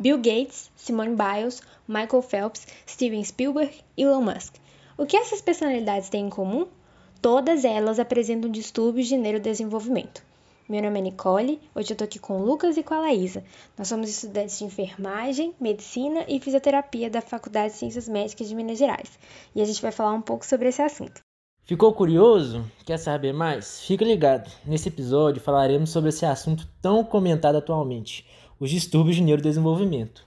Bill Gates, Simone Biles, Michael Phelps, Steven Spielberg e Elon Musk. O que essas personalidades têm em comum? Todas elas apresentam distúrbios de neurodesenvolvimento. Meu nome é Nicole, hoje eu tô aqui com o Lucas e com a Laísa. Nós somos estudantes de enfermagem, medicina e fisioterapia da Faculdade de Ciências Médicas de Minas Gerais. E a gente vai falar um pouco sobre esse assunto. Ficou curioso? Quer saber mais? Fica ligado. Nesse episódio falaremos sobre esse assunto tão comentado atualmente, os distúrbios de neurodesenvolvimento.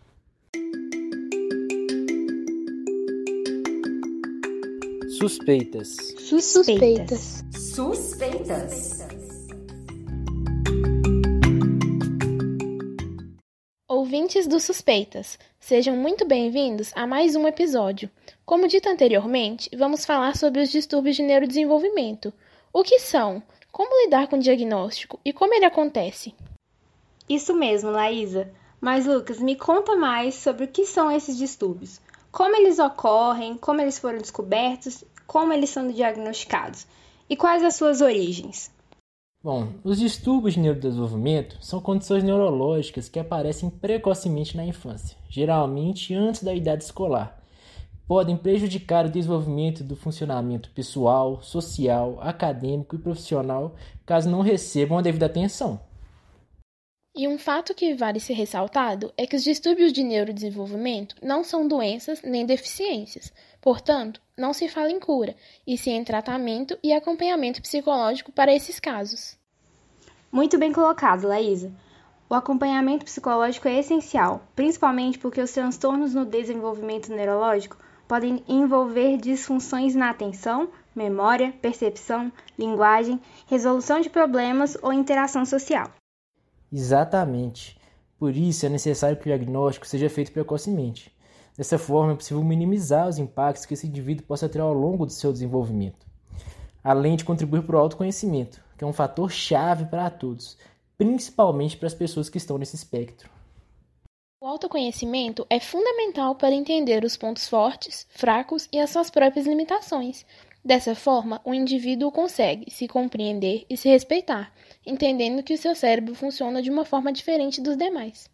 Suspeitas. Suspeitas. Suspeitas. Ouvintes do Suspeitas, sejam muito bem-vindos a mais um episódio. Como dito anteriormente, vamos falar sobre os distúrbios de neurodesenvolvimento. O que são? Como lidar com o diagnóstico e como ele acontece? Isso mesmo, Laísa. Mas, Lucas, me conta mais sobre o que são esses distúrbios. Como eles ocorrem, como eles foram descobertos, como eles são diagnosticados e quais as suas origens. Bom, os distúrbios de neurodesenvolvimento são condições neurológicas que aparecem precocemente na infância, geralmente antes da idade escolar. Podem prejudicar o desenvolvimento do funcionamento pessoal, social, acadêmico e profissional caso não recebam a devida atenção. E um fato que vale ser ressaltado é que os distúrbios de neurodesenvolvimento não são doenças nem deficiências, portanto, não se fala em cura, e sim em tratamento e acompanhamento psicológico para esses casos. Muito bem colocado, Laísa. O acompanhamento psicológico é essencial, principalmente porque os transtornos no desenvolvimento neurológico podem envolver disfunções na atenção, memória, percepção, linguagem, resolução de problemas ou interação social. Exatamente. Por isso é necessário que o diagnóstico seja feito precocemente. Dessa forma, é possível minimizar os impactos que esse indivíduo possa ter ao longo do seu desenvolvimento, além de contribuir para o autoconhecimento, que é um fator chave para todos, principalmente para as pessoas que estão nesse espectro. O autoconhecimento é fundamental para entender os pontos fortes, fracos e as suas próprias limitações. Dessa forma, o indivíduo consegue se compreender e se respeitar, entendendo que o seu cérebro funciona de uma forma diferente dos demais.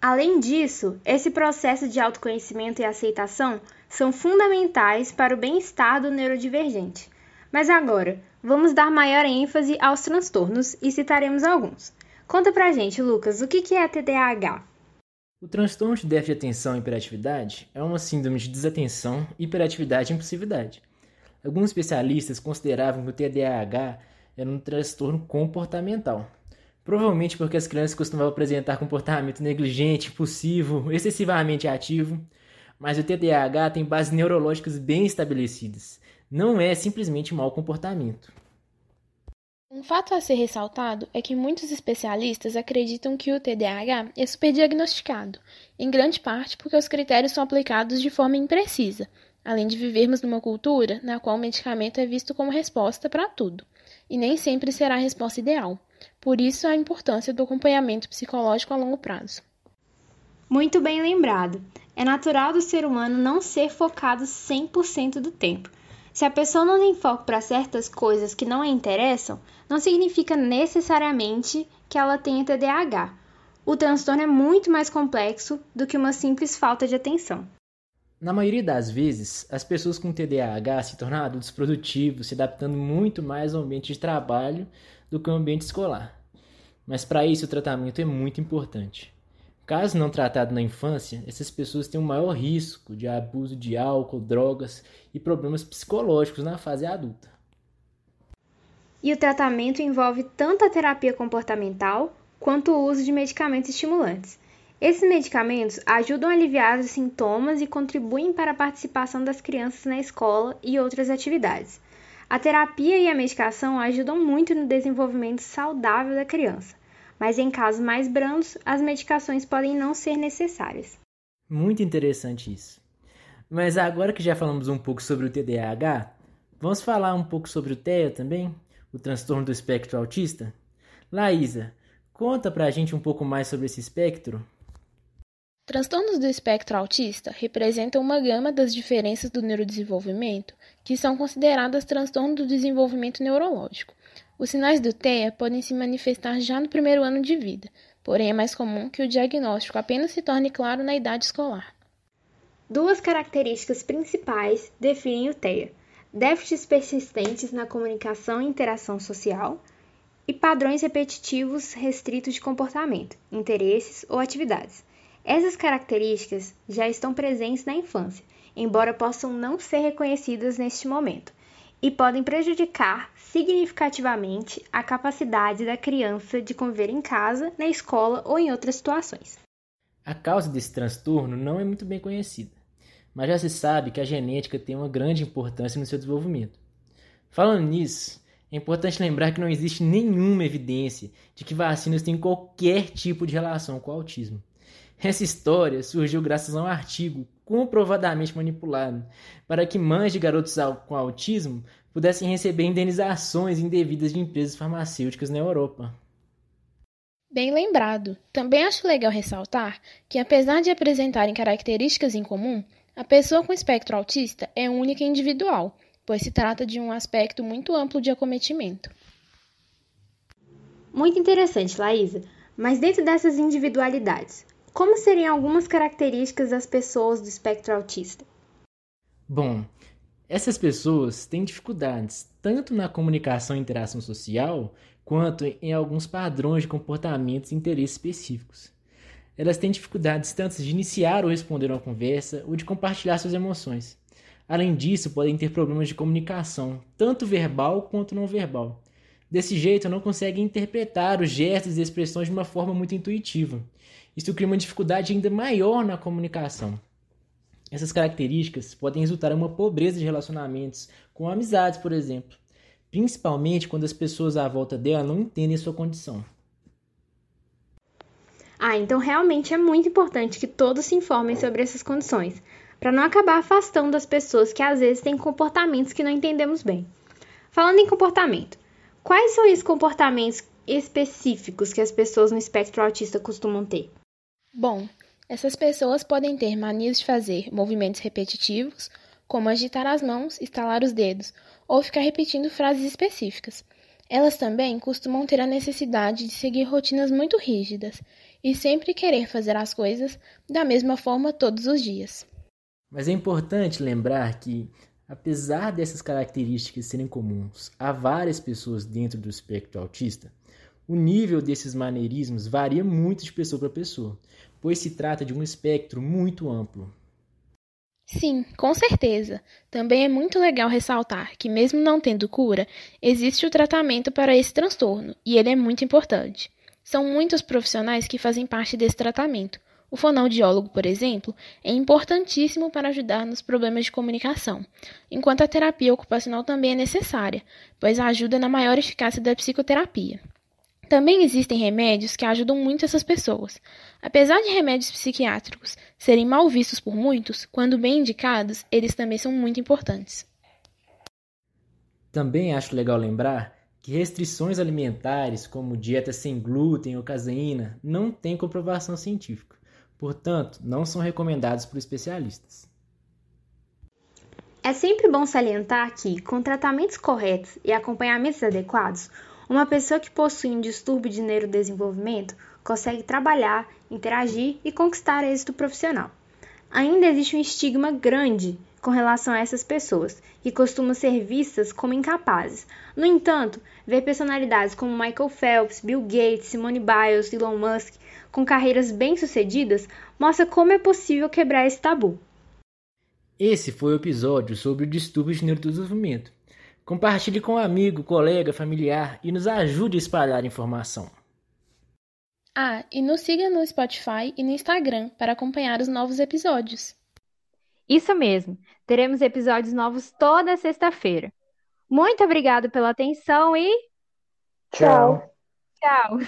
Além disso, esse processo de autoconhecimento e aceitação são fundamentais para o bem-estar do neurodivergente. Mas agora, vamos dar maior ênfase aos transtornos e citaremos alguns. Conta pra gente, Lucas, o que é TDAH? O transtorno de déficit de atenção e hiperatividade é uma síndrome de desatenção, hiperatividade e impulsividade. Alguns especialistas consideravam que o TDAH era um transtorno comportamental. Provavelmente porque as crianças costumavam apresentar comportamento negligente, impulsivo, excessivamente ativo. Mas o TDAH tem bases neurológicas bem estabelecidas. Não é simplesmente mau comportamento. Um fato a ser ressaltado é que muitos especialistas acreditam que o TDAH é superdiagnosticado, em grande parte porque os critérios são aplicados de forma imprecisa, além de vivermos numa cultura na qual o medicamento é visto como resposta para tudo e nem sempre será a resposta ideal. Por isso, a importância do acompanhamento psicológico a longo prazo. Muito bem lembrado. É natural do ser humano não ser focado 100% do tempo. Se a pessoa não tem foco para certas coisas que não a interessam, não significa necessariamente que ela tenha TDAH. O transtorno é muito mais complexo do que uma simples falta de atenção. Na maioria das vezes, as pessoas com TDAH se tornam adultos produtivos, se adaptando muito mais ao ambiente de trabalho do que ao ambiente escolar. Mas para isso o tratamento é muito importante. Caso não tratado na infância, essas pessoas têm um maior risco de abuso de álcool, drogas e problemas psicológicos na fase adulta. E o tratamento envolve tanto a terapia comportamental quanto o uso de medicamentos estimulantes. Esses medicamentos ajudam a aliviar os sintomas e contribuem para a participação das crianças na escola e outras atividades. A terapia e a medicação ajudam muito no desenvolvimento saudável da criança, mas em casos mais brandos, as medicações podem não ser necessárias. Muito interessante isso. Mas agora que já falamos um pouco sobre o TDAH, vamos falar um pouco sobre o TEA também, o transtorno do espectro autista? Laísa, conta pra gente um pouco mais sobre esse espectro. Transtornos do espectro autista representam uma gama das diferenças do neurodesenvolvimento que são consideradas transtornos do desenvolvimento neurológico. Os sinais do TEA podem se manifestar já no primeiro ano de vida, porém é mais comum que o diagnóstico apenas se torne claro na idade escolar. Duas características principais definem o TEA: déficits persistentes na comunicação e interação social e padrões repetitivos restritos de comportamento, interesses ou atividades. Essas características já estão presentes na infância, embora possam não ser reconhecidas neste momento, e podem prejudicar significativamente a capacidade da criança de conviver em casa, na escola ou em outras situações. A causa desse transtorno não é muito bem conhecida, mas já se sabe que a genética tem uma grande importância no seu desenvolvimento. Falando nisso, é importante lembrar que não existe nenhuma evidência de que vacinas têm qualquer tipo de relação com o autismo. Essa história surgiu graças a um artigo comprovadamente manipulado para que mães de garotos com autismo pudessem receber indenizações indevidas de empresas farmacêuticas na Europa. Bem lembrado. Também acho legal ressaltar que, apesar de apresentarem características em comum, a pessoa com espectro autista é única e individual, pois se trata de um aspecto muito amplo de acometimento. Muito interessante, Laísa. Mas dentro dessas individualidades, como seriam algumas características das pessoas do espectro autista? Bom, essas pessoas têm dificuldades tanto na comunicação e interação social, quanto em alguns padrões de comportamentos e interesses específicos. Elas têm dificuldades tanto de iniciar ou responder uma conversa ou de compartilhar suas emoções. Além disso, podem ter problemas de comunicação, tanto verbal quanto não verbal. Desse jeito, não conseguem interpretar os gestos e expressões de uma forma muito intuitiva isso cria uma dificuldade ainda maior na comunicação. Essas características podem resultar em uma pobreza de relacionamentos com amizades, por exemplo, principalmente quando as pessoas à volta dela não entendem sua condição. Ah, então realmente é muito importante que todos se informem sobre essas condições, para não acabar afastando as pessoas que às vezes têm comportamentos que não entendemos bem. Falando em comportamento, quais são os comportamentos específicos que as pessoas no espectro autista costumam ter? Bom, essas pessoas podem ter manias de fazer movimentos repetitivos, como agitar as mãos, estalar os dedos ou ficar repetindo frases específicas. Elas também costumam ter a necessidade de seguir rotinas muito rígidas e sempre querer fazer as coisas da mesma forma todos os dias. Mas é importante lembrar que, apesar dessas características serem comuns a várias pessoas dentro do espectro autista, o nível desses maneirismos varia muito de pessoa para pessoa, pois se trata de um espectro muito amplo. Sim, com certeza. Também é muito legal ressaltar que, mesmo não tendo cura, existe o tratamento para esse transtorno, e ele é muito importante. São muitos profissionais que fazem parte desse tratamento. O fonoaudiólogo, por exemplo, é importantíssimo para ajudar nos problemas de comunicação, enquanto a terapia ocupacional também é necessária, pois ajuda na maior eficácia da psicoterapia. Também existem remédios que ajudam muito essas pessoas. Apesar de remédios psiquiátricos serem mal vistos por muitos, quando bem indicados, eles também são muito importantes. Também acho legal lembrar que restrições alimentares, como dieta sem glúten ou caseína, não têm comprovação científica. Portanto, não são recomendados por especialistas. É sempre bom salientar que, com tratamentos corretos e acompanhamentos adequados, uma pessoa que possui um distúrbio de neurodesenvolvimento consegue trabalhar, interagir e conquistar êxito profissional. Ainda existe um estigma grande com relação a essas pessoas, que costumam ser vistas como incapazes. No entanto, ver personalidades como Michael Phelps, Bill Gates, Simone Biles Elon Musk com carreiras bem-sucedidas mostra como é possível quebrar esse tabu. Esse foi o episódio sobre o distúrbio de neurodesenvolvimento. Compartilhe com um amigo, colega, familiar e nos ajude a espalhar informação. Ah, e nos siga no Spotify e no Instagram para acompanhar os novos episódios. Isso mesmo, teremos episódios novos toda sexta-feira. Muito obrigado pela atenção e. Tchau. Tchau.